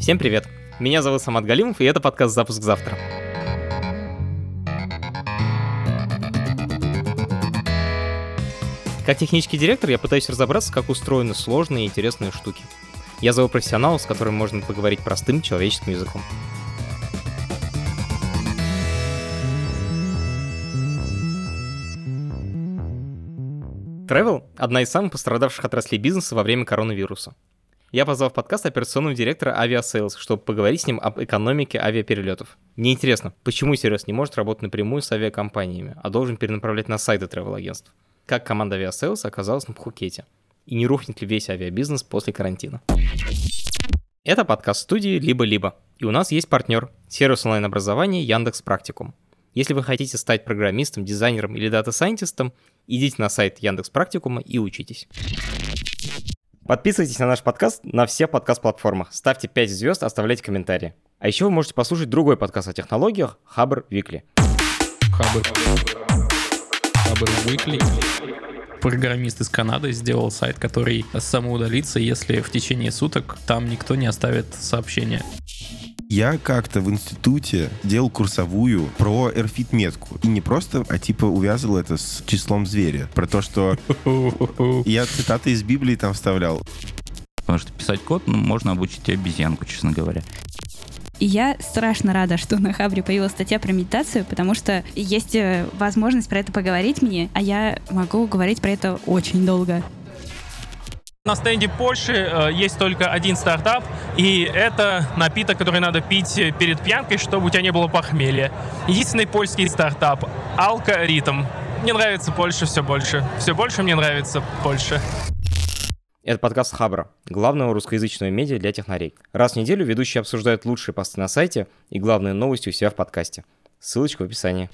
Всем привет! Меня зовут Самат Галимов, и это подкаст «Запуск завтра». Как технический директор я пытаюсь разобраться, как устроены сложные и интересные штуки. Я зову профессионала, с которым можно поговорить простым человеческим языком. Travel — одна из самых пострадавших отраслей бизнеса во время коронавируса. Я позвал в подкаст операционного директора Aviasales, чтобы поговорить с ним об экономике авиаперелетов. Мне интересно, почему сервис не может работать напрямую с авиакомпаниями, а должен перенаправлять на сайты travel-агентств? Как команда Aviasales оказалась на Пхукете? И не рухнет ли весь авиабизнес после карантина? Это подкаст студии «Либо-либо». И у нас есть партнер – сервис онлайн-образования Яндекс Практикум. Если вы хотите стать программистом, дизайнером или дата-сайентистом, идите на сайт Яндекс Практикума и учитесь. Подписывайтесь на наш подкаст на всех подкаст-платформах, ставьте 5 звезд, оставляйте комментарии. А еще вы можете послушать другой подкаст о технологиях Хабр Викли. Хабр. Хабр Weekly. Программист из Канады сделал сайт, который самоудалится, если в течение суток там никто не оставит сообщения. Я как-то в институте делал курсовую про эрфит-метку. И не просто, а типа увязывал это с числом зверя. Про то, что я цитаты из Библии там вставлял. Потому что писать код ну, можно обучить и обезьянку, честно говоря. И я страшно рада, что на Хабре появилась статья про медитацию, потому что есть э, возможность про это поговорить мне, а я могу говорить про это очень долго. На стенде Польши э, есть только один стартап, и это напиток, который надо пить перед пьянкой, чтобы у тебя не было похмелья. Единственный польский стартап — Алка Ритм. Мне нравится Польша все больше. Все больше мне нравится Польша. Это подкаст Хабра, главного русскоязычного медиа для технарей. Раз в неделю ведущие обсуждают лучшие посты на сайте и главные новости у себя в подкасте. Ссылочка в описании.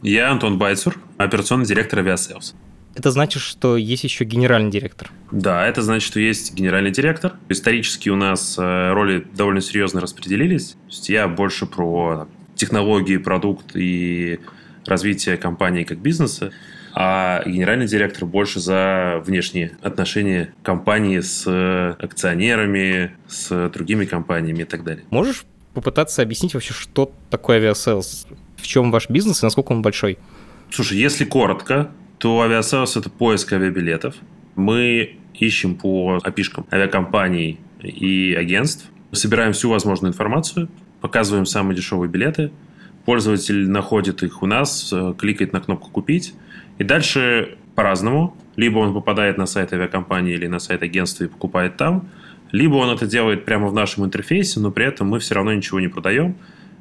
Я Антон Байцур, операционный директор Aviasales. Это значит, что есть еще генеральный директор. Да, это значит, что есть генеральный директор. Исторически у нас э, роли довольно серьезно распределились. То есть я больше про технологии, продукт и развитие компании как бизнеса, а генеральный директор больше за внешние отношения компании с акционерами, с другими компаниями и так далее. Можешь попытаться объяснить вообще, что такое Aviasales? В чем ваш бизнес и насколько он большой? Слушай, если коротко, то авиасейлс – это поиск авиабилетов. Мы ищем по апишкам авиакомпаний и агентств, собираем всю возможную информацию, показываем самые дешевые билеты, пользователь находит их у нас, э, кликает на кнопку «Купить», и дальше по-разному. Либо он попадает на сайт авиакомпании или на сайт агентства и покупает там, либо он это делает прямо в нашем интерфейсе, но при этом мы все равно ничего не продаем.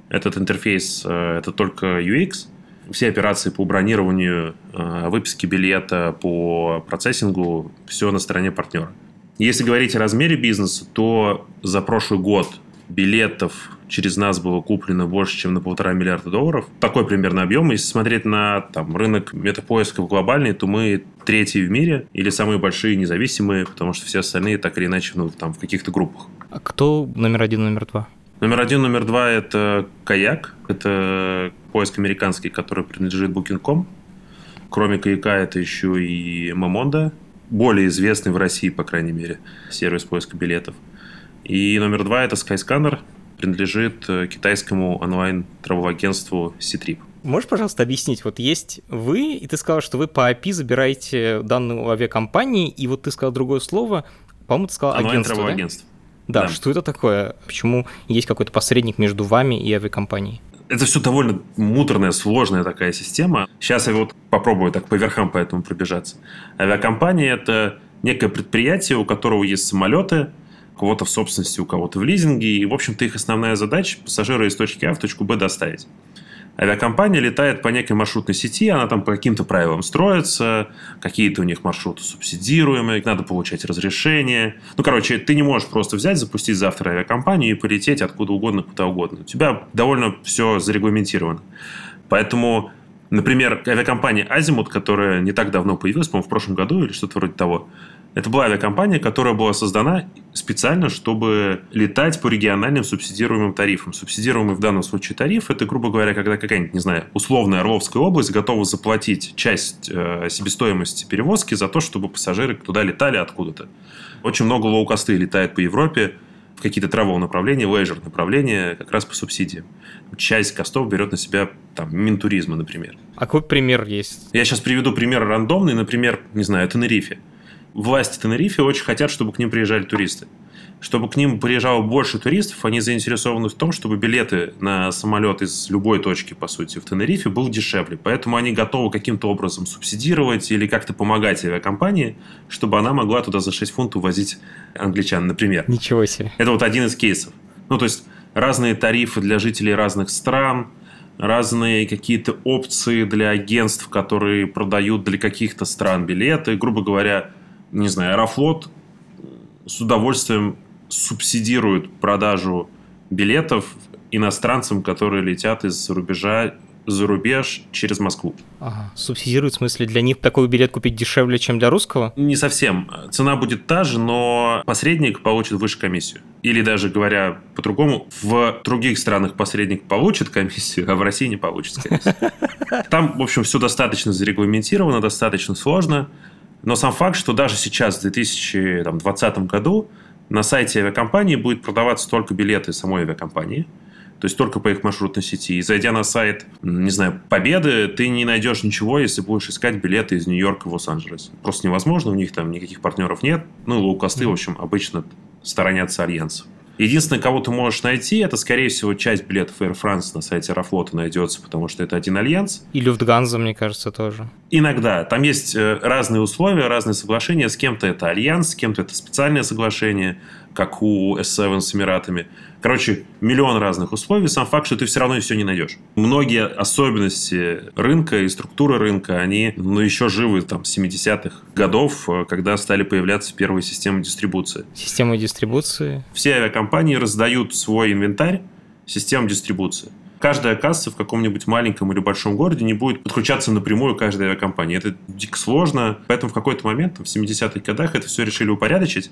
Этот интерфейс э, – это только UX – все операции по бронированию, э, выписке билета, по процессингу, все на стороне партнера. Если говорить о размере бизнеса, то за прошлый год билетов через нас было куплено больше, чем на полтора миллиарда долларов. Такой примерно объем. Если смотреть на там, рынок метапоисков глобальный, то мы третьи в мире или самые большие независимые, потому что все остальные так или иначе ну, там, в каких-то группах. А кто номер один, номер два? Номер один, номер два – это Каяк. Это поиск американский, который принадлежит Booking.com. Кроме Каяка, это еще и Мамонда. Более известный в России, по крайней мере, сервис поиска билетов. И номер два – это Skyscanner. Принадлежит э, китайскому онлайн-травел-агентству C-Trip. Можешь, пожалуйста, объяснить, вот есть вы, и ты сказал, что вы по API забираете данные у авиакомпании, и вот ты сказал другое слово, по-моему, ты сказал агентство, да? агентство да, да, что это такое? Почему есть какой-то посредник между вами и авиакомпанией? Это все довольно муторная, сложная такая система. Сейчас я вот попробую так по верхам по этому пробежаться. Авиакомпания – это некое предприятие, у которого есть самолеты, у кого-то в собственности, у кого-то в лизинге. И, в общем-то, их основная задача – пассажира из точки А в точку Б доставить авиакомпания летает по некой маршрутной сети, она там по каким-то правилам строится, какие-то у них маршруты субсидируемые, надо получать разрешение. Ну, короче, ты не можешь просто взять, запустить завтра авиакомпанию и полететь откуда угодно, куда угодно. У тебя довольно все зарегламентировано. Поэтому, например, авиакомпания «Азимут», которая не так давно появилась, по-моему, в прошлом году или что-то вроде того, это была авиакомпания, которая была создана специально, чтобы летать по региональным субсидируемым тарифам. Субсидируемый в данном случае тариф – это, грубо говоря, когда какая-нибудь, не знаю, условная Орловская область готова заплатить часть э, себестоимости перевозки за то, чтобы пассажиры туда летали откуда-то. Очень много лоукосты летает по Европе, в какие-то travel направления, leisure направления как раз по субсидиям. Часть костов берет на себя там Минтуризма, например. А какой пример есть? Я сейчас приведу пример рандомный, например, не знаю, Тенерифе. Власти Тенерифе очень хотят, чтобы к ним приезжали туристы чтобы к ним приезжало больше туристов, они заинтересованы в том, чтобы билеты на самолет из любой точки, по сути, в Тенерифе был дешевле. Поэтому они готовы каким-то образом субсидировать или как-то помогать авиакомпании, чтобы она могла туда за 6 фунтов возить англичан, например. Ничего себе. Это вот один из кейсов. Ну, то есть разные тарифы для жителей разных стран, разные какие-то опции для агентств, которые продают для каких-то стран билеты. Грубо говоря, не знаю, Аэрофлот с удовольствием субсидируют продажу билетов иностранцам, которые летят из рубежа за рубеж через Москву. Ага. Субсидируют, в смысле, для них такой билет купить дешевле, чем для русского? Не совсем. Цена будет та же, но посредник получит выше комиссию. Или даже говоря по-другому, в других странах посредник получит комиссию, а в России не получит, всего. Там, в общем, все достаточно зарегламентировано, достаточно сложно. Но сам факт, что даже сейчас, в 2020 году, на сайте авиакомпании будет продаваться только билеты самой авиакомпании, то есть только по их маршрутной сети. И зайдя на сайт, не знаю, Победы, ты не найдешь ничего, если будешь искать билеты из Нью-Йорка в Лос-Анджелес. Просто невозможно, у них там никаких партнеров нет. Ну, лоукосты, в общем, обычно сторонятся альянсов. Единственное, кого ты можешь найти, это, скорее всего, часть билетов Air France на сайте Аэрофлота найдется, потому что это один альянс. И Люфтганза, мне кажется, тоже. Иногда. Там есть э, разные условия, разные соглашения. С кем-то это альянс, с кем-то это специальное соглашение, как у S7 с Эмиратами. Короче, миллион разных условий. Сам факт, что ты все равно все не найдешь. Многие особенности рынка и структуры рынка, они ну, еще живы там с 70-х годов, э, когда стали появляться первые системы дистрибуции. Системы дистрибуции? Все авиакомпании раздают свой инвентарь систем дистрибуции. Каждая касса в каком-нибудь маленьком или большом городе не будет подключаться напрямую к каждой авиакомпании. Это дико сложно. Поэтому в какой-то момент, в 70-х годах, это все решили упорядочить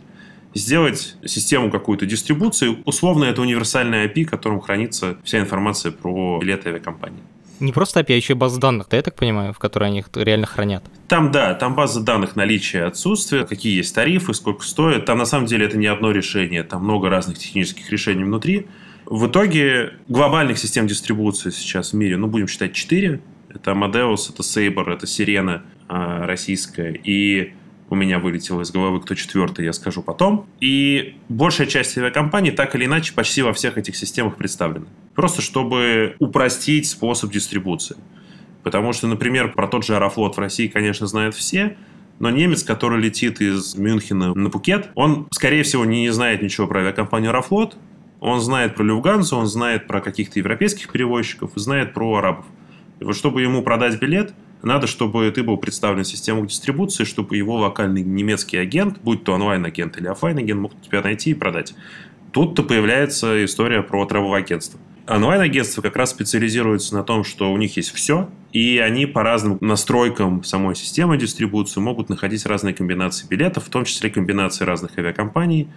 сделать систему какую-то дистрибуции. Условно, это универсальная API, в котором хранится вся информация про билеты авиакомпании. Не просто API, а еще база данных, да, я так понимаю, в которой они их реально хранят? Там, да, там база данных наличия и отсутствия, какие есть тарифы, сколько стоит. Там, на самом деле, это не одно решение, там много разных технических решений внутри. В итоге глобальных систем дистрибуции сейчас в мире, ну, будем считать, 4. Это Amadeus, это Sabre, это Sirena а, российская и у меня вылетело из головы, кто четвертый, я скажу потом. И большая часть авиакомпаний так или иначе почти во всех этих системах представлена. Просто чтобы упростить способ дистрибуции. Потому что, например, про тот же Аэрофлот в России, конечно, знают все, но немец, который летит из Мюнхена на Пукет, он, скорее всего, не знает ничего про авиакомпанию Аэрофлот, он знает про Люфтгансу, он знает про каких-то европейских перевозчиков, знает про арабов. И вот чтобы ему продать билет, надо, чтобы ты был представлен в систему дистрибуции, чтобы его локальный немецкий агент, будь то онлайн-агент или офлайн-агент, мог тебя найти и продать. Тут-то появляется история про травовое агентство. Онлайн-агентства как раз специализируются на том, что у них есть все, и они по разным настройкам самой системы дистрибуции могут находить разные комбинации билетов, в том числе комбинации разных авиакомпаний,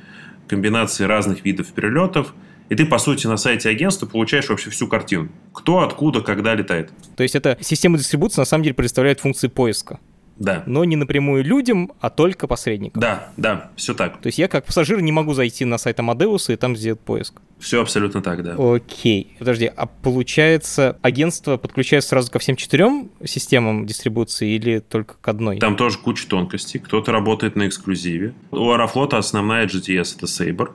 комбинации разных видов перелетов – и ты, по сути, на сайте агентства получаешь вообще всю картину. Кто, откуда, когда летает. То есть эта система дистрибуции на самом деле представляет функции поиска. Да. Но не напрямую людям, а только посредникам. Да, да, все так. То есть я как пассажир не могу зайти на сайт Amadeus и там сделать поиск. Все абсолютно так, да. Окей. Подожди, а получается, агентство подключается сразу ко всем четырем системам дистрибуции или только к одной? Там тоже куча тонкостей. Кто-то работает на эксклюзиве. У Аэрофлота основная GTS — это Sabre.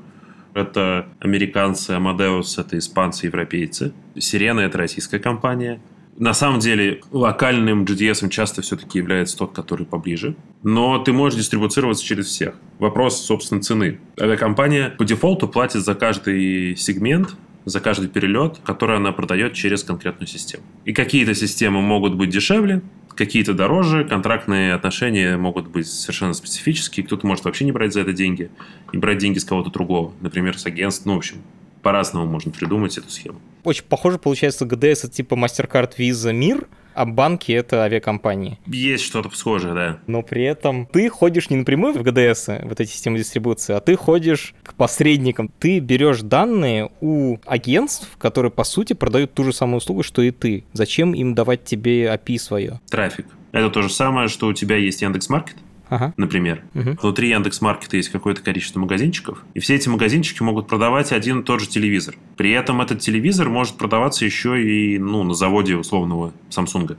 Это американцы, Amadeus — это испанцы, европейцы. Сирена — это российская компания. На самом деле, локальным GDS часто все-таки является тот, который поближе. Но ты можешь дистрибуцироваться через всех. Вопрос, собственно, цены. Авиакомпания по дефолту платит за каждый сегмент, за каждый перелет, который она продает через конкретную систему. И какие-то системы могут быть дешевле, какие-то дороже, контрактные отношения могут быть совершенно специфические, кто-то может вообще не брать за это деньги, и брать деньги с кого-то другого, например, с агентств, ну, в общем, по-разному можно придумать эту схему. Очень похоже получается ГДС это типа MasterCard, Visa, Мир, а банки — это авиакомпании. Есть что-то схожее, да. Но при этом ты ходишь не напрямую в ГДС, вот эти системы дистрибуции, а ты ходишь к посредникам. Ты берешь данные у агентств, которые, по сути, продают ту же самую услугу, что и ты. Зачем им давать тебе API свое? Трафик. Это то же самое, что у тебя есть Яндекс.Маркет, Ага. например. Мгм. Внутри Яндекс.Маркета есть какое-то количество магазинчиков, и все эти магазинчики могут продавать один и тот же телевизор. При этом этот телевизор может продаваться еще и ну, на заводе условного Samsung.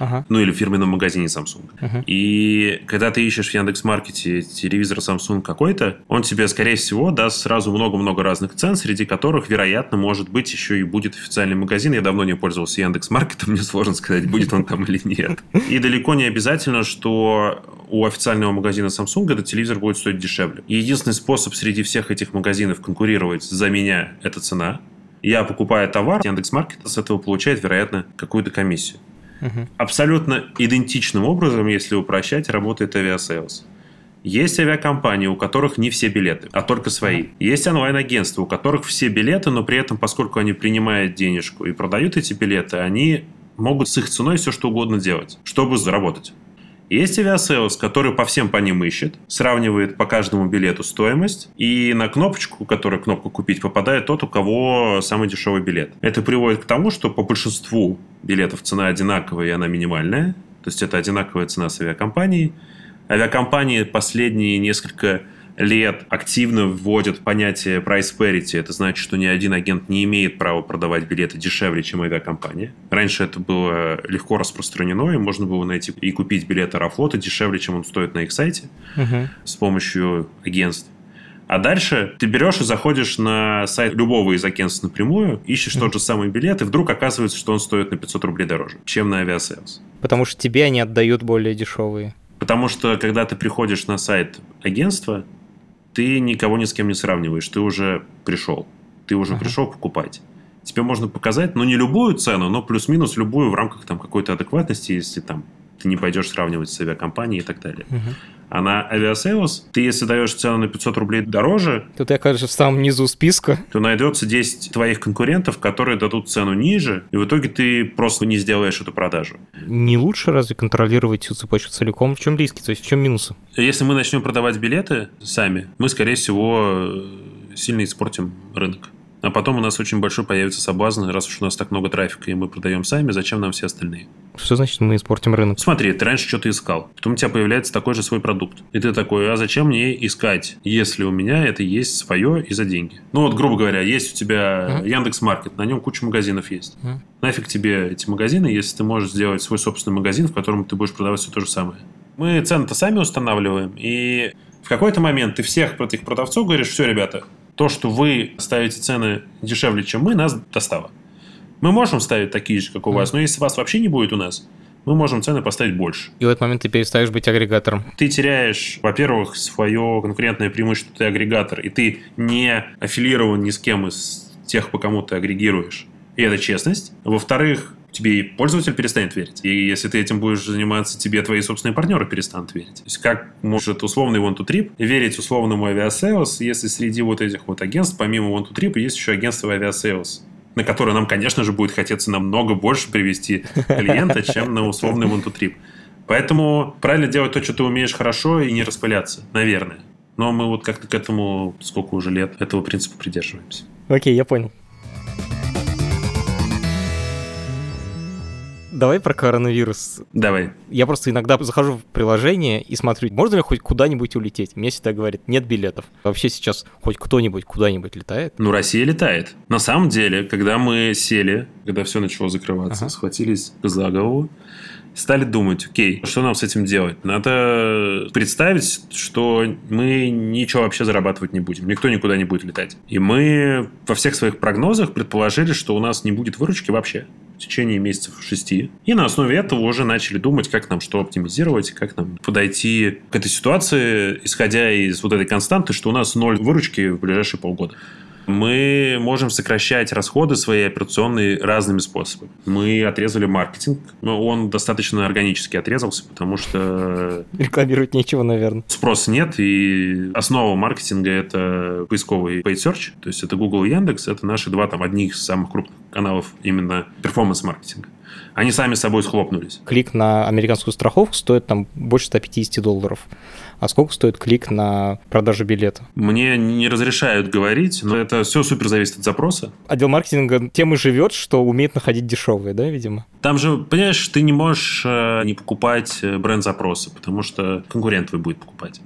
Ага. Ну, или в фирменном магазине Samsung. Мгм. И когда ты ищешь в Яндекс.Маркете телевизор Samsung какой-то, он тебе, скорее всего, даст сразу много-много разных цен, среди которых, вероятно, может быть, еще и будет официальный магазин. Я давно не пользовался Яндекс.Маркетом, мне сложно сказать, будет он там или нет. И далеко не обязательно, что у официального магазина Samsung этот телевизор будет стоить дешевле. Единственный способ среди всех этих магазинов конкурировать за меня – это цена. Я покупаю товар, Яндекс.Маркет с этого получает, вероятно, какую-то комиссию. Абсолютно идентичным образом, если упрощать, работает Aviasales. Есть авиакомпании, у которых не все билеты, а только свои. Есть онлайн-агентства, у которых все билеты, но при этом, поскольку они принимают денежку и продают эти билеты, они могут с их ценой все что угодно делать, чтобы заработать. Есть Aviasales, который по всем по ним ищет, сравнивает по каждому билету стоимость, и на кнопочку, которая кнопку «Купить», попадает тот, у кого самый дешевый билет. Это приводит к тому, что по большинству билетов цена одинаковая, и она минимальная. То есть это одинаковая цена с авиакомпанией. Авиакомпании последние несколько лет активно вводят понятие price parity. Это значит, что ни один агент не имеет права продавать билеты дешевле, чем авиакомпания. Раньше это было легко распространено, и можно было найти и купить билет Аэрофлота дешевле, чем он стоит на их сайте Мгм. с помощью агентств. А дальше ты берешь и заходишь на сайт любого из агентств напрямую, ищешь тот же самый билет, и вдруг оказывается, что он стоит на 500 рублей дороже, чем на Aviasales. Потому что тебе они отдают более дешевые. Потому что, когда ты приходишь на сайт агентства, ты никого ни с кем не сравниваешь. Ты уже пришел. Ты уже Ага. пришел покупать. Тебе можно показать, ну, не любую цену, но плюс-минус любую в рамках там какой-то адекватности, если там ты не пойдешь сравнивать с авиакомпанией и так далее. Мгм. А на Aviasales ты, если даешь цену на 500 рублей дороже, Тут ты окажешься в самом низу списка. то найдется 10 твоих конкурентов, которые дадут цену ниже, и в итоге ты просто не сделаешь эту продажу. Не лучше разве контролировать всю цепочку целиком? В чем риски? То есть в чем минусы? Если мы начнем продавать билеты сами, мы, скорее всего, сильно испортим рынок. А потом у нас очень большой появится соблазн, раз уж у нас так много трафика, и мы продаем сами, зачем нам все остальные? Что значит мы испортим рынок? Смотри, ты раньше что-то искал, потом у тебя появляется такой же свой продукт. И ты такой, а зачем мне искать, если у меня это есть свое и за деньги? Ну вот, грубо говоря, есть у тебя Мгм. Яндекс Маркет, на нем куча магазинов есть. Мгм. Нафиг тебе эти магазины, если ты можешь сделать свой собственный магазин, в котором ты будешь продавать все то же самое. Мы цены-то сами устанавливаем, и в какой-то момент ты всех этих продавцов говоришь, все, ребята, то, что вы ставите цены дешевле, чем мы, нас достало. Мы можем ставить такие же, как у вас, но если вас вообще не будет у нас, мы можем цены поставить больше. И в этот момент ты перестаешь быть агрегатором. Ты теряешь, во-первых, свое конкурентное преимущество, ты агрегатор, и ты не аффилирован ни с кем из тех, по кому ты агрегируешь. И это честность. Во-вторых, тебе и пользователь перестанет верить. И если ты этим будешь заниматься, тебе твои собственные партнеры перестанут верить. То есть как может условный OneTwoTrip верить условному Aviasales, если среди вот этих вот агентств, помимо OneTwoTrip, есть еще агентство Aviasales на которое нам, конечно же, будет хотеться намного больше привести клиента, чем на условный to trip. Поэтому правильно делать то, что ты умеешь хорошо, и не распыляться, наверное. Но мы вот как-то к этому, сколько уже лет, этого принципа придерживаемся. Окей, я понял. Давай про коронавирус. Давай. Я просто иногда захожу в приложение и смотрю, можно ли хоть куда-нибудь улететь. Мне всегда говорят, нет билетов. Вообще сейчас хоть кто-нибудь куда-нибудь летает? Ну, Россия летает. На самом деле, когда мы сели, когда все начало закрываться, Ага. схватились за голову, стали думать, окей, что нам с этим делать? Надо представить, что мы ничего вообще зарабатывать не будем. Никто никуда не будет летать. И мы во всех своих прогнозах предположили, что у нас не будет выручки вообще в течение месяцев шести. И на основе этого уже начали думать, как нам что оптимизировать, как нам подойти к этой ситуации, исходя из вот этой константы, что у нас ноль выручки в ближайшие полгода. Мы можем сокращать расходы свои операционные разными способами. Мы отрезали маркетинг, но он достаточно органически отрезался, потому что Рекламировать нечего, наверное. спроса нет, и основа маркетинга – это поисковый paid search, то есть это Google и Яндекс, это наши два там одних из самых крупных каналов именно перформанс-маркетинга. Они сами собой схлопнулись. Клик на американскую страховку стоит там больше 150 долларов. А сколько стоит клик на продажу билета? Мне не разрешают говорить, но это все супер зависит от запроса. Отдел маркетинга тем и живет, что умеет находить дешевые, да, видимо? Там же, понимаешь, ты не можешь э, не покупать э, бренд запроса, потому что конкурент твой будет покупать.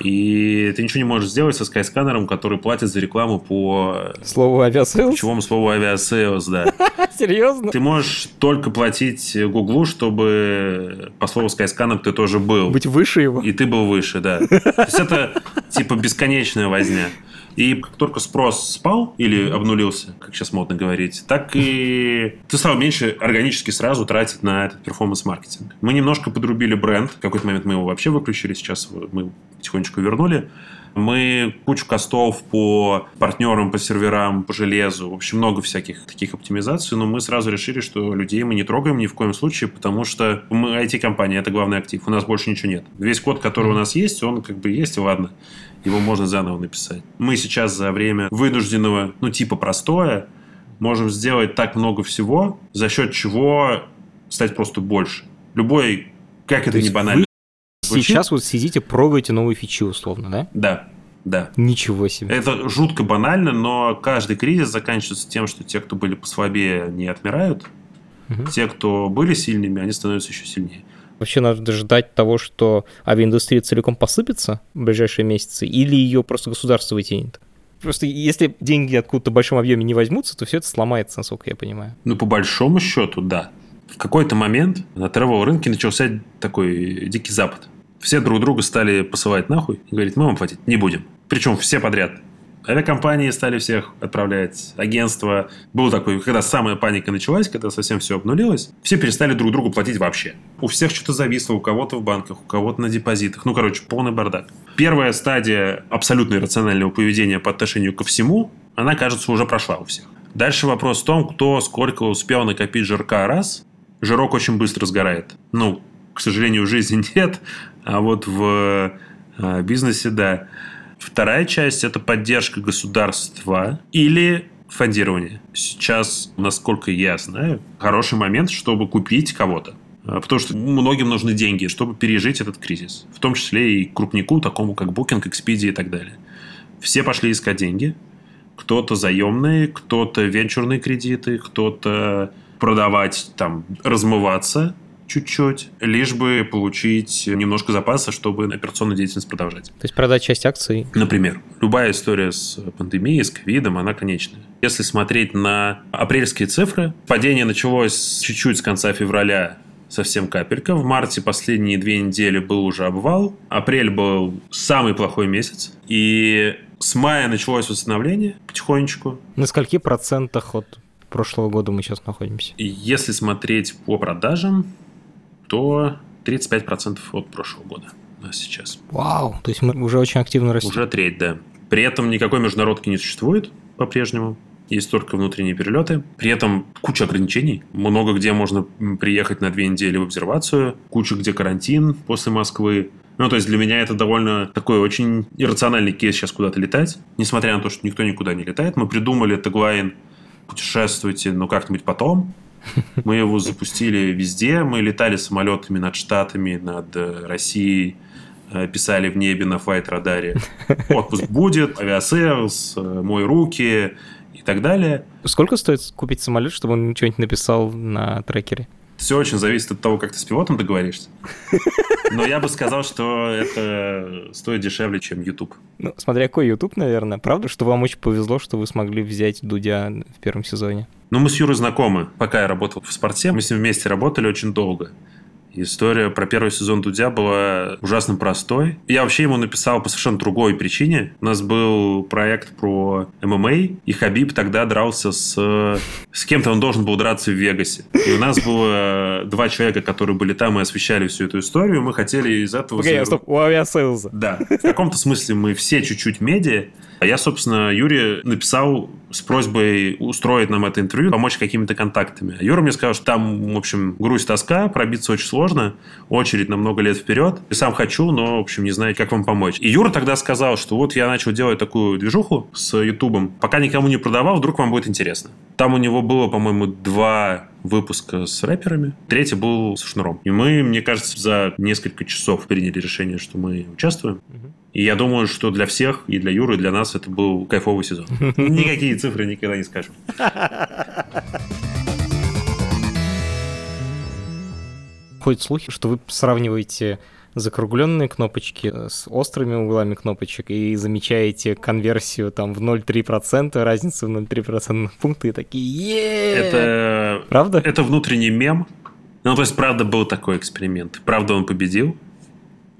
И ты ничего не можешь сделать со Skyscanner ом, который платит за рекламу по Слово Aviasales? ключевому слову Aviasales, да. Серьезно? Ты можешь только платить Гуглу, чтобы по слову Skyscanner ты тоже был. Быть выше его? И ты был выше, да. То есть это типа бесконечная возня. И как только спрос спал или обнулился, как сейчас модно говорить, так и ты стал меньше органически сразу тратить на этот перформанс-маркетинг. Мы немножко подрубили бренд. В какой-то момент мы его вообще выключили, сейчас мы потихонечку вернули. Мы кучу костов по партнерам, по серверам, по железу. В общем, много всяких таких оптимизаций. Но мы сразу решили, что людей мы не трогаем ни в коем случае, потому что мы IT-компания, это главный актив. У нас больше ничего нет. Весь код, который у нас есть, он как бы есть, и ладно. Его можно заново написать. Мы сейчас за время вынужденного, ну, типа простое, можем сделать так много всего, за счет чего стать просто больше. Любой, как это не банально. Звучит. Сейчас вот сидите, пробуете новые фичи условно, да? Да, да. Ничего себе. Это жутко банально, но каждый кризис заканчивается тем, что те, кто были послабее, не отмирают. Мгм. Те, кто были сильными, они становятся еще сильнее. Вообще надо ждать того, что авиаиндустрия целиком посыпется в ближайшие месяцы, или ее просто государство вытянет? Просто если деньги откуда-то в большом объеме не возьмутся, то все это сломается, насколько я понимаю. Ну, по большому счету, да. В какой-то момент на travel рынке начался такой дикий запад. Все друг друга стали посылать нахуй и говорить, мы вам платить не будем. Причем все подряд. Авиакомпании стали всех отправлять, агентства. Был такой, когда самая паника началась, когда совсем все обнулилось, все перестали друг другу платить вообще. У всех что-то зависло, у кого-то в банках, у кого-то на депозитах. Ну, короче, полный бардак. Первая стадия абсолютно иррационального поведения по отношению ко всему, она, кажется, уже прошла у всех. Дальше вопрос в том, кто сколько успел накопить жирка раз. Жирок очень быстро сгорает. Ну, к сожалению, жизни нет, а вот в э, бизнесе, да. Вторая часть – это поддержка государства или фондирование. Сейчас, насколько я знаю, хороший момент, чтобы купить кого-то. А, Потому что многим нужны деньги, чтобы пережить этот кризис. В том числе и крупнику, такому как Booking, Expedia и так далее. Все пошли искать деньги. Кто-то заемные, кто-то венчурные кредиты, кто-то продавать, там, размываться чуть-чуть, лишь бы получить немножко запаса, чтобы операционную деятельность продолжать. То есть продать часть акций. Например, любая история с пандемией, с ковидом, она конечная. Если смотреть на апрельские цифры, падение началось чуть-чуть с конца февраля, совсем капелька. В марте последние две недели был уже обвал. Апрель был самый плохой месяц. И с мая началось восстановление потихонечку. На скольки процентах от прошлого года мы сейчас находимся? Если смотреть по продажам, то 35% от прошлого года у нас сейчас. Вау! То есть мы уже очень активно растем. Уже треть, да. При этом никакой международки не существует по-прежнему. Есть только внутренние перелеты. При этом куча ограничений. Много где можно приехать на две недели в обсервацию. Куча где карантин после Москвы. Ну, то есть для меня это довольно такой очень иррациональный кейс сейчас куда-то летать. Несмотря на то, что никто никуда не летает. Мы придумали теглайн «Путешествуйте, но как-нибудь потом». Мы его запустили везде. Мы летали самолетами над Штатами, над э, Россией, э, писали в небе на Flightradar е. Отпуск будет, Aviasales, э, мой руки и так далее. Сколько стоит купить самолет, чтобы он что-нибудь написал на трекере? Все очень зависит от того, как ты с пилотом договоришься. Но я бы сказал, что это стоит дешевле, чем YouTube. Ну, смотря какой YouTube, наверное. Правда, что вам очень повезло, что вы смогли взять Дудя в первом сезоне? Ну, мы с Юрой знакомы. Пока я работал в спорте, мы с ним вместе работали очень долго. История про первый сезон Дудя была ужасно простой. Я вообще ему написал по совершенно другой причине. У нас был проект про ММА, и Хабиб тогда дрался с... С кем-то он должен был драться в Вегасе. И у нас было два человека, которые были там и освещали всю эту историю. Мы хотели из этого... Погоди, стоп, у авиасейлза. Да. В каком-то смысле мы все чуть-чуть медиа. А я, собственно, Юре написал с просьбой устроить нам это интервью, помочь какими-то контактами. А Юра мне сказал, что там, в общем, грусть, тоска, пробиться очень сложно, очередь на много лет вперед. И сам хочу, но, в общем, не знаю, как вам помочь. И Юра тогда сказал, что вот я начал делать такую движуху с Ютубом. Пока никому не продавал, вдруг вам будет интересно. Там у него было, по-моему, два выпуск с рэперами, третий был с шнуром. И мы, мне кажется, за несколько часов приняли решение, что мы участвуем. И я думаю, что для всех, и для Юры, и для нас это был кайфовый сезон. Никакие цифры никогда не скажем. Ходят слухи, что вы сравниваете закругленные кнопочки с острыми углами кнопочек и замечаете конверсию там в 0,3%, разницу в 0,3% пункта и такие е Это... Правда? Это внутренний мем. Ну, то есть, правда, был такой эксперимент. Правда, он победил.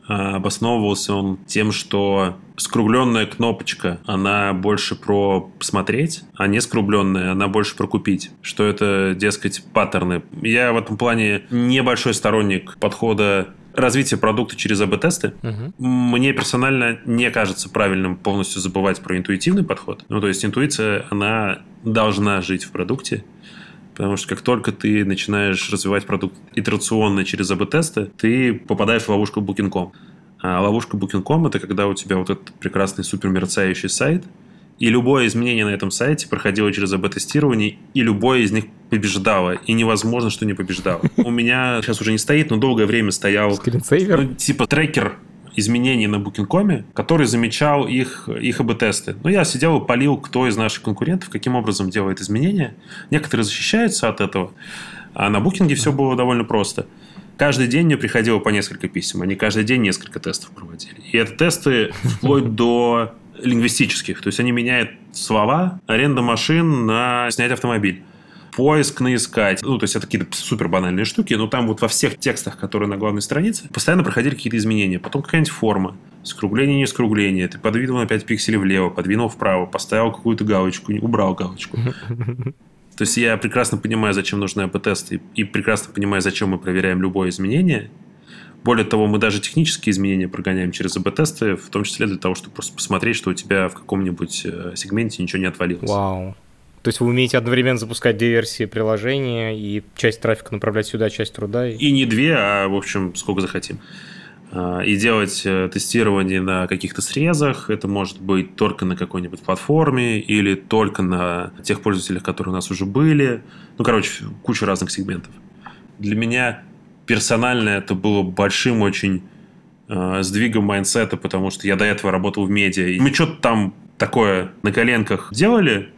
А, обосновывался он тем, что скругленная кнопочка, она больше про посмотреть, а не скругленная, она больше про купить. Что это, дескать, паттерны. Я в этом плане небольшой сторонник подхода развития продукта через АБ-тесты. Угу. Мне персонально не кажется правильным полностью забывать про интуитивный подход. Ну, то есть интуиция, она должна жить в продукте. Потому что как только ты начинаешь развивать продукт итерационно через АБ-тесты, ты попадаешь в ловушку Booking.com. А ловушка Booking.com – это когда у тебя вот этот прекрасный супер мерцающий сайт, и любое изменение на этом сайте проходило через АБ-тестирование, и любое из них побеждало. И невозможно, что не побеждало. У меня сейчас уже не стоит, но долгое время стоял Скринсейвер? ну, типа трекер изменений на Booking.com, который замечал их, их АБ-тесты. Но я сидел и полил, кто из наших конкурентов каким образом делает изменения. Некоторые защищаются от этого, а на Booking все было довольно просто. Каждый день мне приходило по несколько писем. Они каждый день несколько тестов проводили. И это тесты вплоть до лингвистических. То есть они меняют слова, аренда машин на снять автомобиль поиск наискать. Ну, то есть, это какие-то супер банальные штуки, но там вот во всех текстах, которые на главной странице, постоянно проходили какие-то изменения. Потом какая-нибудь форма. Скругление, не скругление. Ты подвинул на 5 пикселей влево, подвинул вправо, поставил какую-то галочку, убрал галочку. То есть я прекрасно понимаю, зачем нужны АП-тесты, и прекрасно понимаю, зачем мы проверяем любое изменение. Более того, мы даже технические изменения прогоняем через АБ-тесты, в том числе для того, чтобы просто посмотреть, что у тебя в каком-нибудь э, сегменте ничего не отвалилось. Вау. То есть вы умеете одновременно запускать две версии приложения и часть трафика направлять сюда, часть туда? И не две, а, в общем, сколько захотим. А, И делать э, тестирование на каких-то срезах. Это может быть только на какой-нибудь платформе или только на тех пользователях, которые у нас уже были. Ну, короче, куча разных сегментов. Для меня персонально это было большим очень э, сдвигом mindset а, потому что я до этого работал в медиа. И мы что-то там такое на коленках делали,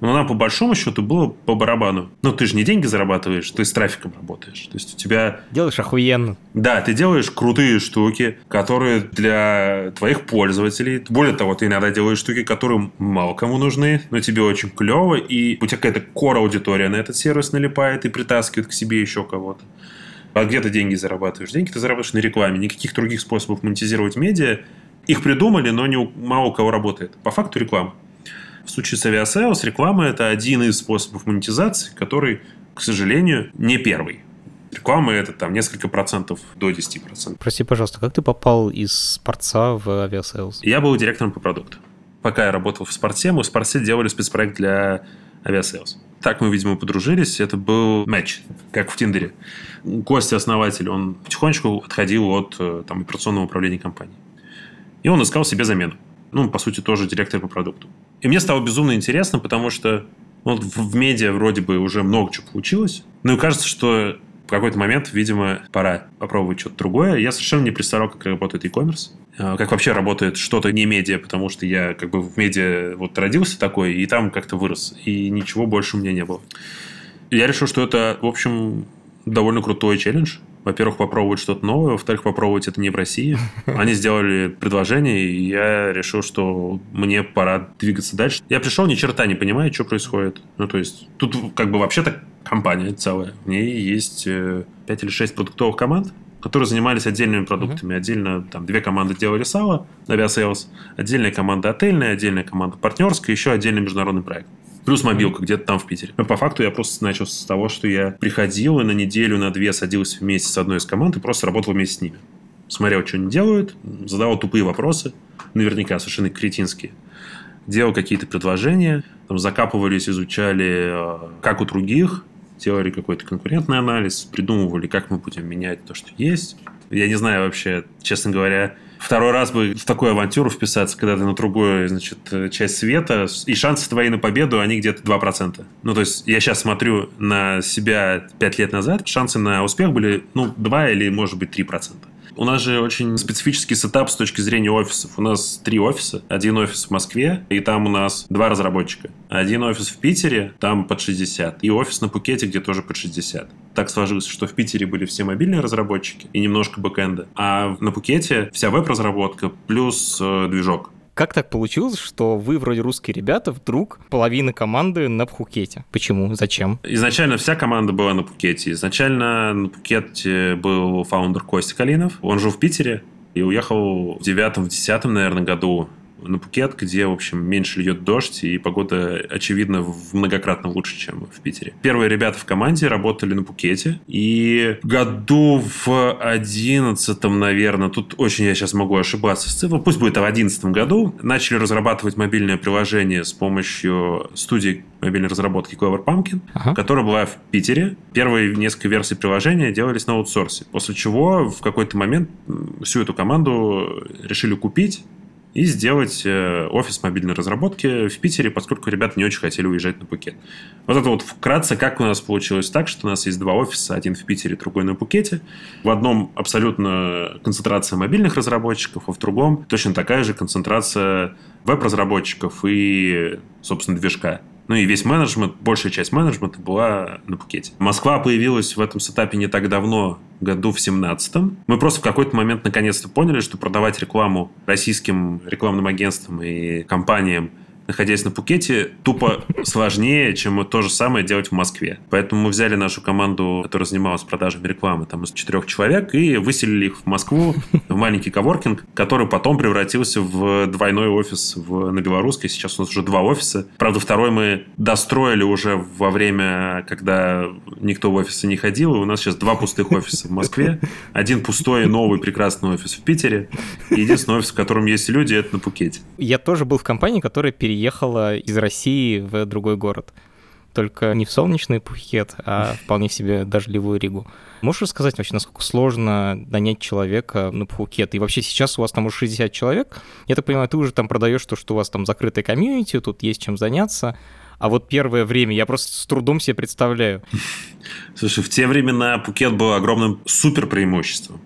но нам по большому счету было по барабану. Ну, ты же не деньги зарабатываешь, ты с трафиком работаешь. То есть у тебя... Делаешь охуенно. Да, ты делаешь крутые штуки, которые для твоих пользователей... Более того, ты иногда делаешь штуки, которые мало кому нужны, но тебе очень клево, и у тебя какая-то core-аудитория на этот сервис налипает и притаскивает к себе еще кого-то. А где ты деньги зарабатываешь? Деньги ты зарабатываешь на рекламе. Никаких других способов монетизировать медиа. Их придумали, но не у, мало у кого работает. По факту реклама. В случае с Aviasales реклама – это один из способов монетизации, который, к сожалению, не первый. Реклама – это там несколько процентов до 10 процентов. Прости, пожалуйста, как ты попал из спортса в Aviasales? Я был директором по продукту. Пока я работал в спорте, мы в спорте делали спецпроект для Aviasales. Так мы, видимо, подружились. Это был матч, как в Tinder е. Костя, основатель, он потихонечку отходил от э, там, операционного управления компанией. И он искал себе замену. Ну, по сути, тоже директор по продукту. И мне стало безумно интересно, потому что вот в, медиа вроде бы уже много чего получилось. Ну и кажется, что в какой-то момент, видимо, пора попробовать что-то другое. Я совершенно не представлял, как работает e-commerce, э, как вообще работает что-то не медиа, потому что я как бы в медиа вот родился такой, и там как-то вырос, и ничего больше у меня не было. Я решил, что это, в общем, довольно крутой челлендж. Во-первых, попробовать что-то новое, во-вторых, попробовать это не в России. Они сделали предложение, и я решил, что мне пора двигаться дальше. Я пришел, ни черта не понимая, что происходит. Ну, то есть, тут как бы вообще-то компания целая. В ней есть 5 или 6 продуктовых команд, которые занимались отдельными продуктами. Отдельно там две команды делали сало, Aviasales, отдельная команда отельная, отдельная команда партнерская, еще отдельный международный проект. Плюс мобилка где-то там в Питере. Но по факту я просто начал с того, что я приходил и на неделю, на две садился вместе с одной из команд и просто работал вместе с ними. Смотрел, что они делают, задавал тупые вопросы, наверняка совершенно кретинские. Делал какие-то предложения, там закапывались, изучали, как у других, делали какой-то конкурентный анализ, придумывали, как мы будем менять то, что есть. Я не знаю вообще, честно говоря, второй раз бы в такую авантюру вписаться, когда ты на другую, значит, часть света, и шансы твои на победу, они где-то 2%. Ну, то есть, я сейчас смотрю на себя 5 лет назад, шансы на успех были, ну, 2 или, может быть, 3%. У нас же очень специфический setup с точки зрения офисов. У нас три офиса. Один офис в Москве, и там у нас два разработчика. Один офис в Питере, там под 60. И офис на Пхукете, где тоже под 60. Так сложилось, что в Питере были все мобильные разработчики и немножко backend а. А на Пхукете вся веб-разработка плюс э, движок. Как так получилось, что вы вроде русские ребята, вдруг половина команды на Пхукете? Почему? Зачем? Изначально вся команда была на Пукете. Изначально на Пукете был фаундер Костя Калинов. Он жил в Питере и уехал в девятом, в десятом, наверное, году на Пукет, где, в общем, меньше льет дождь, и погода, очевидно, многократно лучше, чем в Питере. Первые ребята в команде работали на Пукете, и году в одиннадцатом, наверное, тут очень я сейчас могу ошибаться с цифрой, пусть будет в одиннадцатом году, начали разрабатывать мобильное приложение с помощью студии мобильной разработки Clever Pumpkin, ага. которая была в Питере. Первые несколько версий приложения делались на аутсорсе, после чего в какой-то момент всю эту команду решили купить, и сделать э, офис мобильной разработки в Питере, поскольку ребята не очень хотели уезжать на Пукет. Вот это вот вкратце, как у нас получилось так, что у нас есть два офиса, один в Питере, другой на Пукете. В одном абсолютно концентрация мобильных разработчиков, а в другом точно такая же концентрация веб-разработчиков и, собственно, движка. Ну и весь менеджмент, большая часть менеджмента была на Пукете. Москва появилась в этом сетапе не так давно, году в 17-м. Мы просто в какой-то момент наконец-то поняли, что продавать рекламу российским рекламным агентствам и компаниям находясь на Пукете, тупо сложнее, чем то же самое делать в Москве. Поэтому мы взяли нашу команду, которая занималась продажами рекламы, там из четырех человек, и выселили их в Москву, в маленький коворкинг, который потом превратился в двойной офис в, на Белорусской. Сейчас у нас уже два офиса. Правда, второй мы достроили уже во время, когда никто в офисы не ходил, и у нас сейчас два пустых офиса в Москве, один пустой, новый, прекрасный офис в Питере, и единственный офис, в котором есть люди, это на Пукете. Я тоже был в компании, которая переехала переехала из России в другой город. Только не в солнечный Пхукет, а вполне себе дождливую Ригу. Можешь рассказать вообще, насколько сложно нанять человека на Пхукет? И вообще сейчас у вас там уже 60 человек. Я так понимаю, ты уже там продаешь то, что у вас там закрытая комьюнити, тут есть чем заняться. А вот первое время я просто с трудом себе представляю. Слушай, в те времена Пукет был огромным супер преимуществом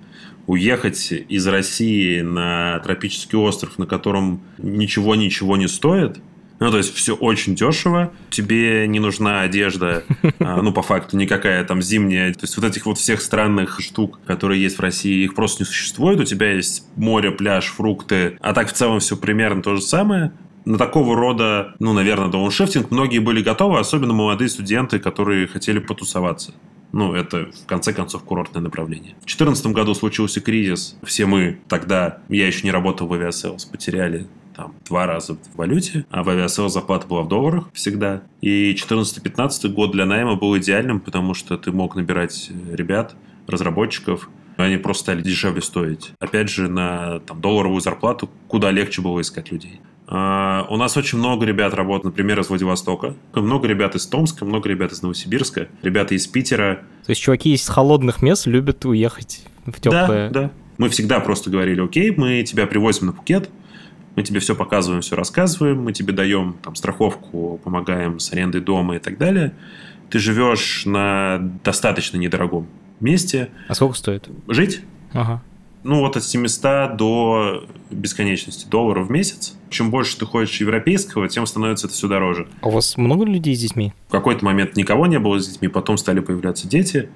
уехать из России на тропический остров, на котором ничего-ничего не стоит, ну, то есть все очень дешево, тебе не нужна одежда, а, ну, по факту, никакая там зимняя. То есть вот этих вот всех странных штук, которые есть в России, их просто не существует. У тебя есть море, пляж, фрукты, а так в целом все примерно то же самое. На такого рода, ну, наверное, дауншифтинг многие были готовы, особенно молодые студенты, которые хотели потусоваться. Ну, это, в конце концов, курортное направление. В 2014 году случился кризис. Все мы тогда, я еще не работал в Aviasales, потеряли там два раза в валюте, а в Aviasales зарплата была в долларах всегда. И 14-15 год для найма был идеальным, потому что ты мог набирать ребят, разработчиков, они просто стали дешевле стоить. Опять же, на там, долларовую зарплату куда легче было искать людей. А, у нас очень много ребят работают, например, из Владивостока. Много ребят из Томска, много ребят из Новосибирска, ребята из Питера. То есть чуваки из холодных мест любят уехать в теплые... Да, да. Мы всегда просто говорили, окей, мы тебя привозим на Пукет, мы тебе все показываем, все рассказываем, мы тебе даем там страховку, помогаем с арендой дома и так далее. Ты живешь на достаточно недорогом месте. А сколько стоит? Жить? Ага ну, вот от 700 до бесконечности долларов в месяц. Чем больше ты ходишь европейского, тем становится это все дороже. А у вас много людей с детьми? В какой-то момент никого не было с детьми, потом стали появляться дети.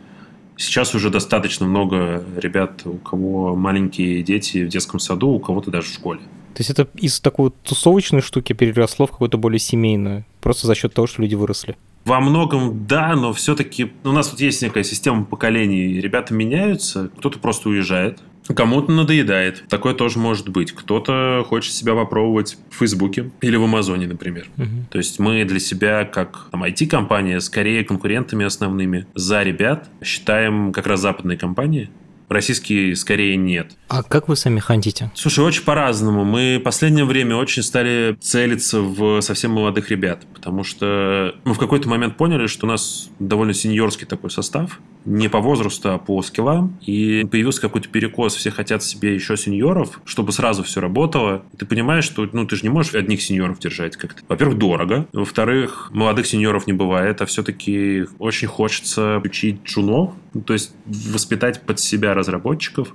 Сейчас уже достаточно много ребят, у кого маленькие дети в детском саду, у кого-то даже в школе. То есть это из такой тусовочной штуки переросло в какую-то более семейную, просто за счет того, что люди выросли? Во многом да, но все-таки у нас вот есть некая система поколений. Ребята меняются, кто-то просто уезжает, Кому-то надоедает. Такое тоже может быть. Кто-то хочет себя попробовать в Фейсбуке или в Амазоне, например. Угу. То есть мы для себя, как там, IT-компания, скорее конкурентами основными за ребят считаем как раз западные компании, российские скорее нет. А как вы сами хантите? Слушай, очень по-разному. Мы в последнее время очень стали целиться в совсем молодых ребят, потому что мы в какой-то момент поняли, что у нас довольно сеньорский такой состав, не по возрасту, а по скиллам. И появился какой-то перекос, все хотят себе еще сеньоров, чтобы сразу все работало. И ты понимаешь, что ну, ты же не можешь одних сеньоров держать как-то. Во-первых, дорого. Во-вторых, молодых сеньоров не бывает, а все-таки очень хочется учить джунов, то есть воспитать под себя разработчиков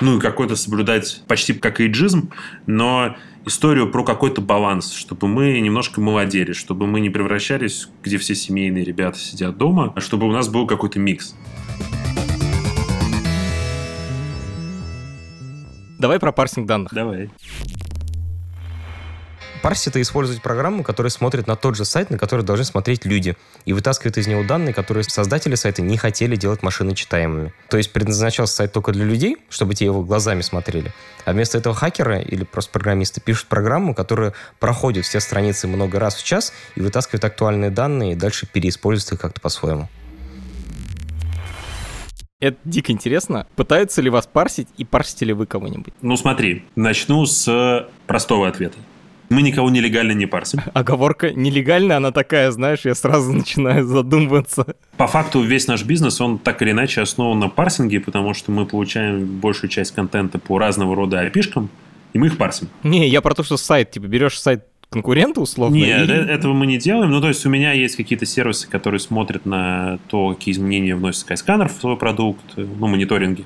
ну, и какой-то соблюдать почти как эйджизм, но историю про какой-то баланс, чтобы мы немножко молодели, чтобы мы не превращались, где все семейные ребята сидят дома, а чтобы у нас был какой-то микс. Давай про парсинг данных. Давай. Парс это использовать программу, которая смотрит на тот же сайт, на который должны смотреть люди, и вытаскивает из него данные, которые создатели сайта не хотели делать машины читаемыми. То есть предназначался сайт только для людей, чтобы те его глазами смотрели, а вместо этого хакеры или просто программисты пишут программу, которая проходит все страницы много раз в час и вытаскивает актуальные данные и дальше переиспользует их как-то по-своему. Это дико интересно. Пытаются ли вас парсить и парсите ли вы кого-нибудь? Ну смотри, начну с простого ответа. Мы никого нелегально не парсим. Оговорка нелегальная, она такая, знаешь, я сразу начинаю задумываться. По факту весь наш бизнес, он так или иначе основан на парсинге, потому что мы получаем большую часть контента по разного рода IP-шкам, и мы их парсим. Не, я про то, что сайт, типа берешь сайт конкурента условно? Нет, и... Э, этого мы не делаем. Ну, то есть у меня есть какие-то сервисы, которые смотрят на то, какие изменения вносит Skyscanner в свой продукт, ну, мониторинги.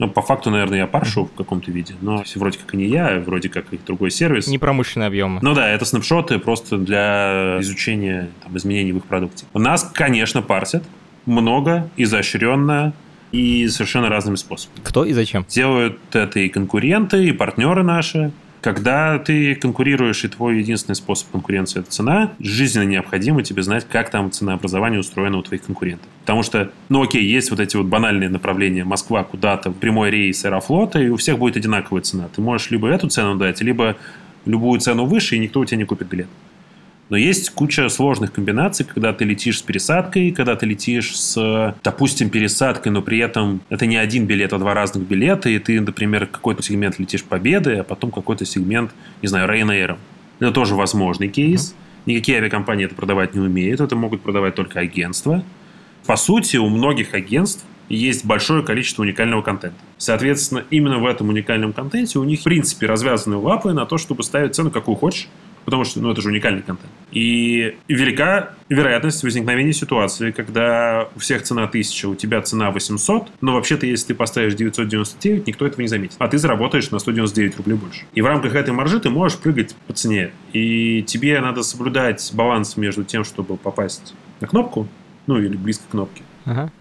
Ну, по факту, наверное, я паршу в каком-то виде, но вроде как и не я, вроде как и другой сервис. Не промышленные объемы. Ну да, это снапшоты просто для изучения там, изменений в их продукте. Нас, конечно, парсят много, изощренно, и совершенно разными способами. Кто и зачем? Делают это и конкуренты, и партнеры наши. Когда ты конкурируешь, и твой единственный способ конкуренции – это цена, жизненно необходимо тебе знать, как там ценообразование устроено у твоих конкурентов. Потому что, ну окей, есть вот эти вот банальные направления Москва куда-то, прямой рейс Аэрофлота, и у всех будет одинаковая цена. Ты можешь либо эту цену дать, либо любую цену выше, и никто у тебя не купит билет. Но есть куча сложных комбинаций, когда ты летишь с пересадкой, когда ты летишь с, допустим, пересадкой, но при этом это не один билет, а два разных билета, и ты, например, какой-то сегмент летишь Победы, а потом какой-то сегмент, не знаю, Ryanair. Это тоже возможный кейс. Никакие авиакомпании это продавать не умеют, это могут продавать только агентства. По сути, у многих агентств есть большое количество уникального контента. Соответственно, именно в этом уникальном контенте у них, в принципе, развязаны лапы на то, чтобы ставить цену, какую хочешь, потому что ну, это же уникальный контент. И велика вероятность возникновения ситуации, когда у всех цена 1000, у тебя цена 800, но вообще-то, если ты поставишь 999, никто этого не заметит. А ты заработаешь на 199 рублей больше. И в рамках этой маржи ты можешь прыгать по цене. И тебе надо соблюдать баланс между тем, чтобы попасть на кнопку, ну или близко к кнопке,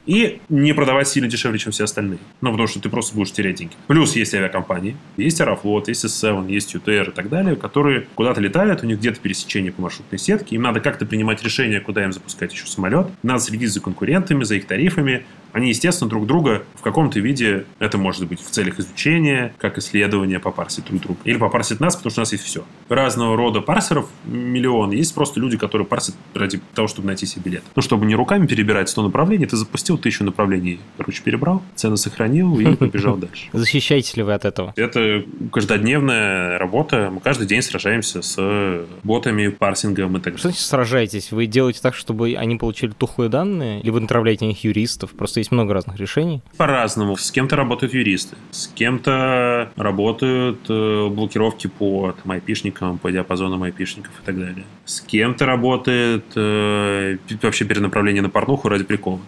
И не продавать сильно дешевле, чем все остальные. Ну, потому что ты просто будешь терять деньги. Плюс есть авиакомпании. Есть Аэрофлот, есть S7, есть UTR и так далее, которые куда-то летают, у них где-то пересечение по маршрутной сетке. Им надо как-то принимать решение, куда им запускать еще самолет. Надо следить за конкурентами, за их тарифами. Они, естественно, друг друга в каком-то виде, это может быть в целях изучения, как исследования, попарсить друг друга. Или попарсить нас, потому что у нас есть все. Разного рода парсеров миллион. Есть просто люди, которые парсят ради того, чтобы найти себе билет. Ну, чтобы не руками перебирать 100 направлений, ты запустил тысячу направлений, короче, перебрал, цены сохранил и побежал дальше. Защищаетесь ли вы от этого? Это каждодневная работа. Мы каждый день сражаемся с ботами, парсингом и так далее. Что значит сражаетесь? Вы делаете так, чтобы они получили тухлые данные? Либо направляете на них юристов? Просто есть много разных решений. По-разному. С кем-то работают юристы, с кем-то работают э, блокировки по там, айпишникам, по диапазонам айпишников и так далее. С кем-то работает э, вообще перенаправление на порнуху ради прикола.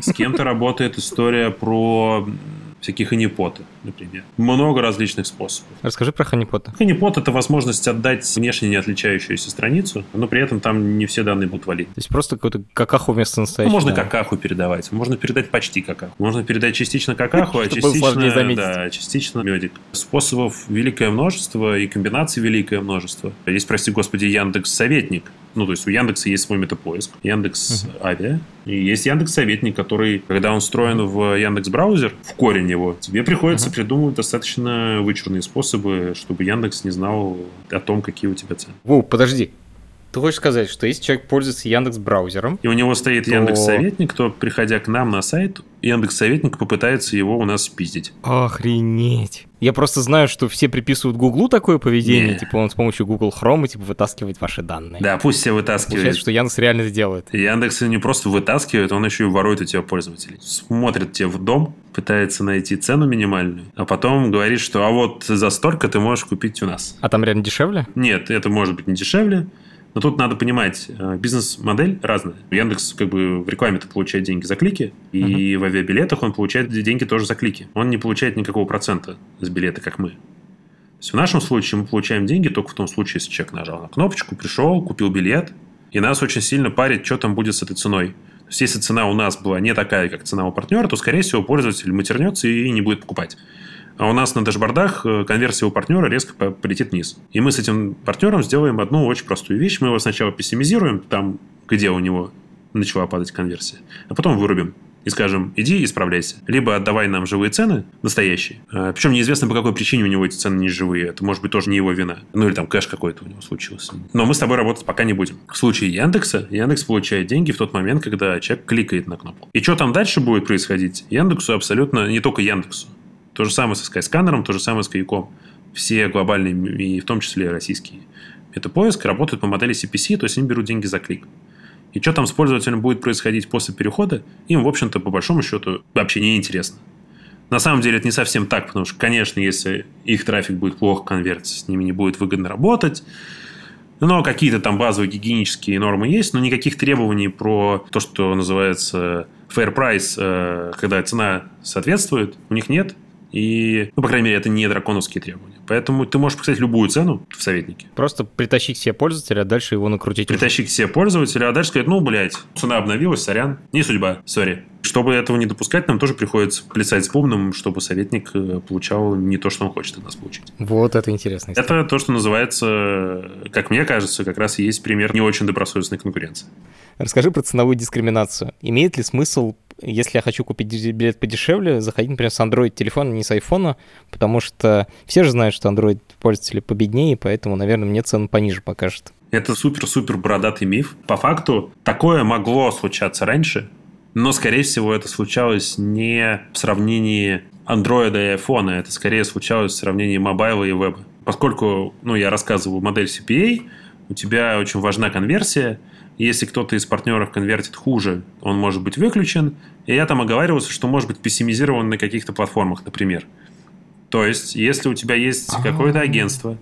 С кем-то работает история про всякие ханипоты, например. Много различных способов. Расскажи про ханипоты. Ханипот — это возможность отдать внешне не отличающуюся страницу, но при этом там не все данные будут валить. То есть просто какую-то какаху вместо настоящего? Ну, можно да. какаху передавать, можно передать почти какаху. Можно передать частично какаху, а частично, да, частично медик. Способов великое множество и комбинаций великое множество. Есть, прости господи, Яндекс Советник, ну, то есть у Яндекса есть свой метапоиск, Яндекс uh-huh. Авиа, и есть Яндекс Советник, который, когда он встроен в Яндекс браузер, в корень его, тебе приходится uh-huh. придумывать достаточно вычурные способы, чтобы Яндекс не знал о том, какие у тебя цены. Воу, подожди, Ты хочешь сказать, что если человек пользуется Яндекс браузером, И у него стоит То- Яндекс Советник, то, приходя к нам на сайт, Яндекс Советник попытается его у нас спиздить. Охренеть. Я просто знаю, что все приписывают Гуглу такое поведение, Не. типа он с помощью Google Chrome типа вытаскивает ваши данные. Да, пусть все Получается, вытаскивает. что Яндекс реально это делает. Яндекс не просто вытаскивает, он еще и ворует у тебя пользователей. Смотрит тебе в дом, пытается найти цену минимальную, а потом говорит, что а вот за столько ты можешь купить у нас. А там реально дешевле? Нет, это может быть не дешевле, но тут надо понимать, э, бизнес-модель разная. Яндекс как бы в рекламе-то получает деньги за клики, и в авиабилетах он получает деньги тоже за клики. Он не получает никакого процента с билета, как мы. То есть в нашем случае мы получаем деньги только в том случае, если человек нажал на кнопочку, пришел, купил билет, и нас очень сильно парит, что там будет с этой ценой. То есть, если цена у нас была не такая, как цена у партнера, то, скорее всего, пользователь матернется и не будет покупать. А у нас на дашбордах э, конверсия у партнера резко по- полетит вниз. И мы с этим партнером сделаем одну очень простую вещь. Мы его сначала пессимизируем, там, где у него начала падать конверсия, а потом вырубим. И скажем, иди исправляйся. Либо отдавай нам живые цены, настоящие. А, Причем неизвестно, по какой причине у него эти цены не живые. Это может быть тоже не его вина. Ну или там кэш какой-то у него случился. Но мы с тобой работать пока не будем. В случае Яндекса, Яндекс получает деньги в тот момент, когда человек кликает на кнопку. И что там дальше будет происходить? Яндексу абсолютно, не только Яндексу. То же самое со Skyscanner, то же самое с Каяком. Все глобальные, и в том числе российские. Это поиск работают по модели CPC, то есть они берут деньги за клик. И что там с пользователем будет происходить после перехода, им, в общем-то, по большому счету, вообще не интересно. На самом деле это не совсем так, потому что, конечно, если их трафик будет плохо конвертиться, с ними не будет выгодно работать. Но какие-то там базовые гигиенические нормы есть, но никаких требований про то, что называется fair price, э, когда цена соответствует, у них нет. И, ну, по крайней мере, это не драконовские требования. Поэтому ты можешь поставить любую цену в советнике. Просто притащить себе пользователя, а дальше его накрутить. уже. Притащить к себе пользователя, а дальше сказать, ну, блядь, цена обновилась, сорян, не судьба, сори. Чтобы этого не допускать, нам тоже приходится плясать с бубном, чтобы советник э, получал не то, что он хочет от нас получить. Вот это интересно. Это то, что называется, как мне кажется, как раз и есть пример не очень добросовестной конкуренции. Расскажи про ценовую дискриминацию. Имеет ли смысл, если я хочу купить билет подешевле, заходить, например, с Android телефона, не с iPhone, потому что все же знают, что Android пользователи победнее, поэтому, наверное, мне цену пониже покажет. Это супер-супер бородатый миф. По факту, такое могло случаться раньше, но, скорее всего, это случалось не в сравнении Android и iPhone, это скорее случалось в сравнении мобайла и веба. Поскольку, ну, я рассказываю модель CPA, у тебя очень важна конверсия. Если кто-то из партнеров конвертит хуже, он может быть выключен. И я там оговаривался, что может быть пессимизирован на каких-то платформах, например. То есть, если у тебя есть какое-то агентство,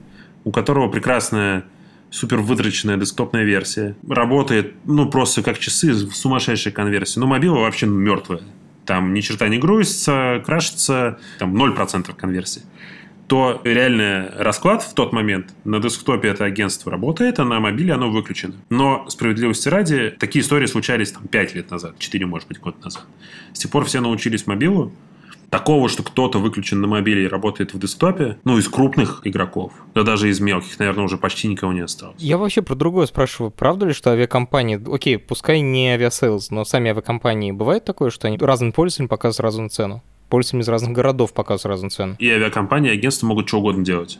у которого прекрасная супер выдроченная десктопная версия, работает, ну, просто как часы, сумасшедшая конверсия. Но мобила вообще мертвая. Там ни черта не грузится, крашится, там 0% конверсии то реальный расклад в тот момент на десктопе это агентство работает, а на мобиле оно выключено. Но, справедливости ради, такие истории случались там 5 лет назад, 4, может быть, год назад. С тех пор все научились мобилу. Такого, что кто-то выключен на мобиле и работает в десктопе, ну, из крупных игроков, да даже из мелких, наверное, уже почти никого не осталось. Я вообще про другое спрашиваю. Правда ли, что авиакомпании, окей, пускай не Aviasales, но сами авиакомпании, бывает такое, что они разным пользователям показывают разную цену? Пользователям из разных городов показывают разную цену. И авиакомпании, и агентства могут что угодно делать.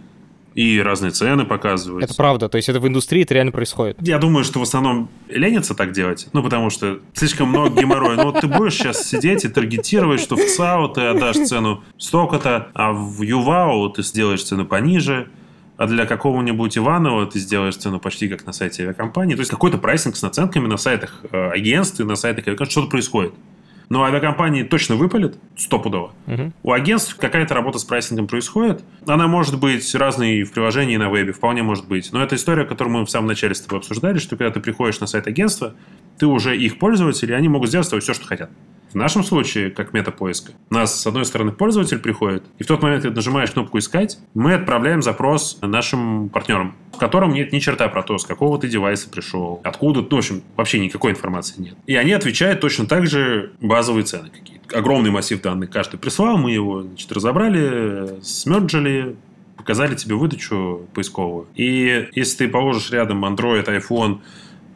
И разные цены показывать. Это правда, то есть это в индустрии это реально происходит. Я думаю, что в основном ленятся так делать, ну, потому что слишком много геморроя. Ну, вот ты будешь сейчас сидеть и таргетировать, что в ЦАО ты отдашь цену столько-то, а в ЮВАО ты сделаешь цену пониже, а для какого-нибудь Иванова ты сделаешь цену почти как на сайте авиакомпании. То есть какой-то прайсинг с наценками на сайтах э, агентств и на сайтах авиакомпаний. Что-то происходит. Но авиакомпании точно выпалят, стопудово. Мгм. У агентств какая-то работа с прайсингом происходит. Она может быть разной в приложении и на вебе, вполне может быть. Но это история, которую мы в самом начале с тобой обсуждали, что когда ты приходишь на сайт агентства, ты уже их пользователь, и они могут сделать с тобой все, что хотят. В нашем случае, как метапоиска, у нас, с одной стороны, пользователь приходит, и в тот момент, когда нажимаешь кнопку «Искать», мы отправляем запрос нашим партнерам, в котором нет ни черта про то, с какого ты девайса пришел, откуда, ну, в общем, вообще никакой информации нет. И они отвечают точно так же базовые цены какие-то. Огромный массив данных каждый прислал, мы его, значит, разобрали, смерджили, показали тебе выдачу поисковую. И если ты положишь рядом Android, iPhone,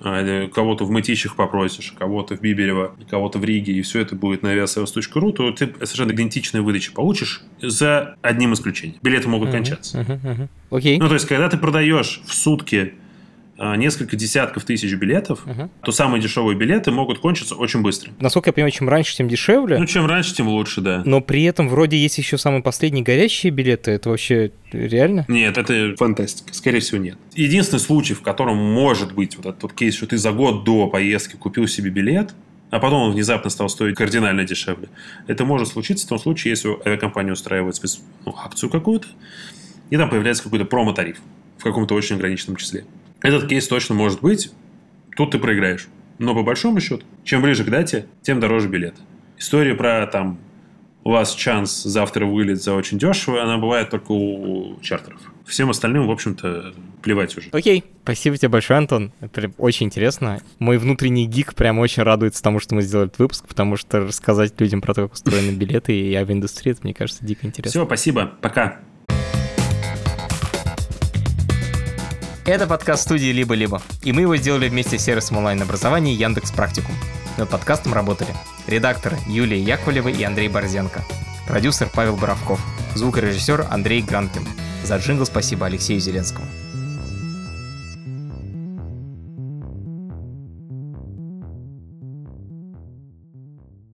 кого-то в Мытищах попросишь, кого-то в Бибелево, кого-то в Риге, и все это будет на aviasales.ru, то ты совершенно идентичные выдачи получишь за одним исключением. Билеты могут кончаться. Мгм, мгм. Окей. Ну, то есть, когда ты продаешь в сутки а, несколько десятков тысяч билетов, Мгм. то самые дешевые билеты могут кончиться очень быстро. Насколько я понимаю, чем раньше, тем дешевле. Ну, чем раньше, тем лучше, да. Но при этом вроде есть еще самые последние горящие билеты. Это вообще реально? Нет, это фантастика. Скорее всего, нет. Единственный случай, в котором может быть вот этот вот кейс, что ты за год до поездки купил себе билет, а потом он внезапно стал стоить кардинально дешевле. Это может случиться в том случае, если авиакомпания устраивает спец- ну, акцию какую-то, и там появляется какой-то промо-тариф в каком-то очень ограниченном числе. Этот кейс точно может быть. Тут ты проиграешь. Но по большому счету, чем ближе к дате, тем дороже билет. История про там у вас шанс завтра вылет за очень дешево, она бывает только у чартеров. Всем остальным, в общем-то, плевать уже. Окей, спасибо тебе большое, Антон. Это очень интересно. Мой внутренний гик прям очень радуется тому, что мы сделали этот выпуск, потому что рассказать людям про то, как устроены билеты и авиаиндустрия, это, мне кажется, дико интересно. Все, спасибо, пока. Это подкаст студии «Либо-либо», и мы его сделали вместе с сервисом онлайн-образования Яндекс Практикум. Над подкастом работали редакторы Юлия Яковлева и Андрей Борзенко, продюсер Павел Боровков, звукорежиссер Андрей Гранкин. За джингл спасибо Алексею Зеленскому.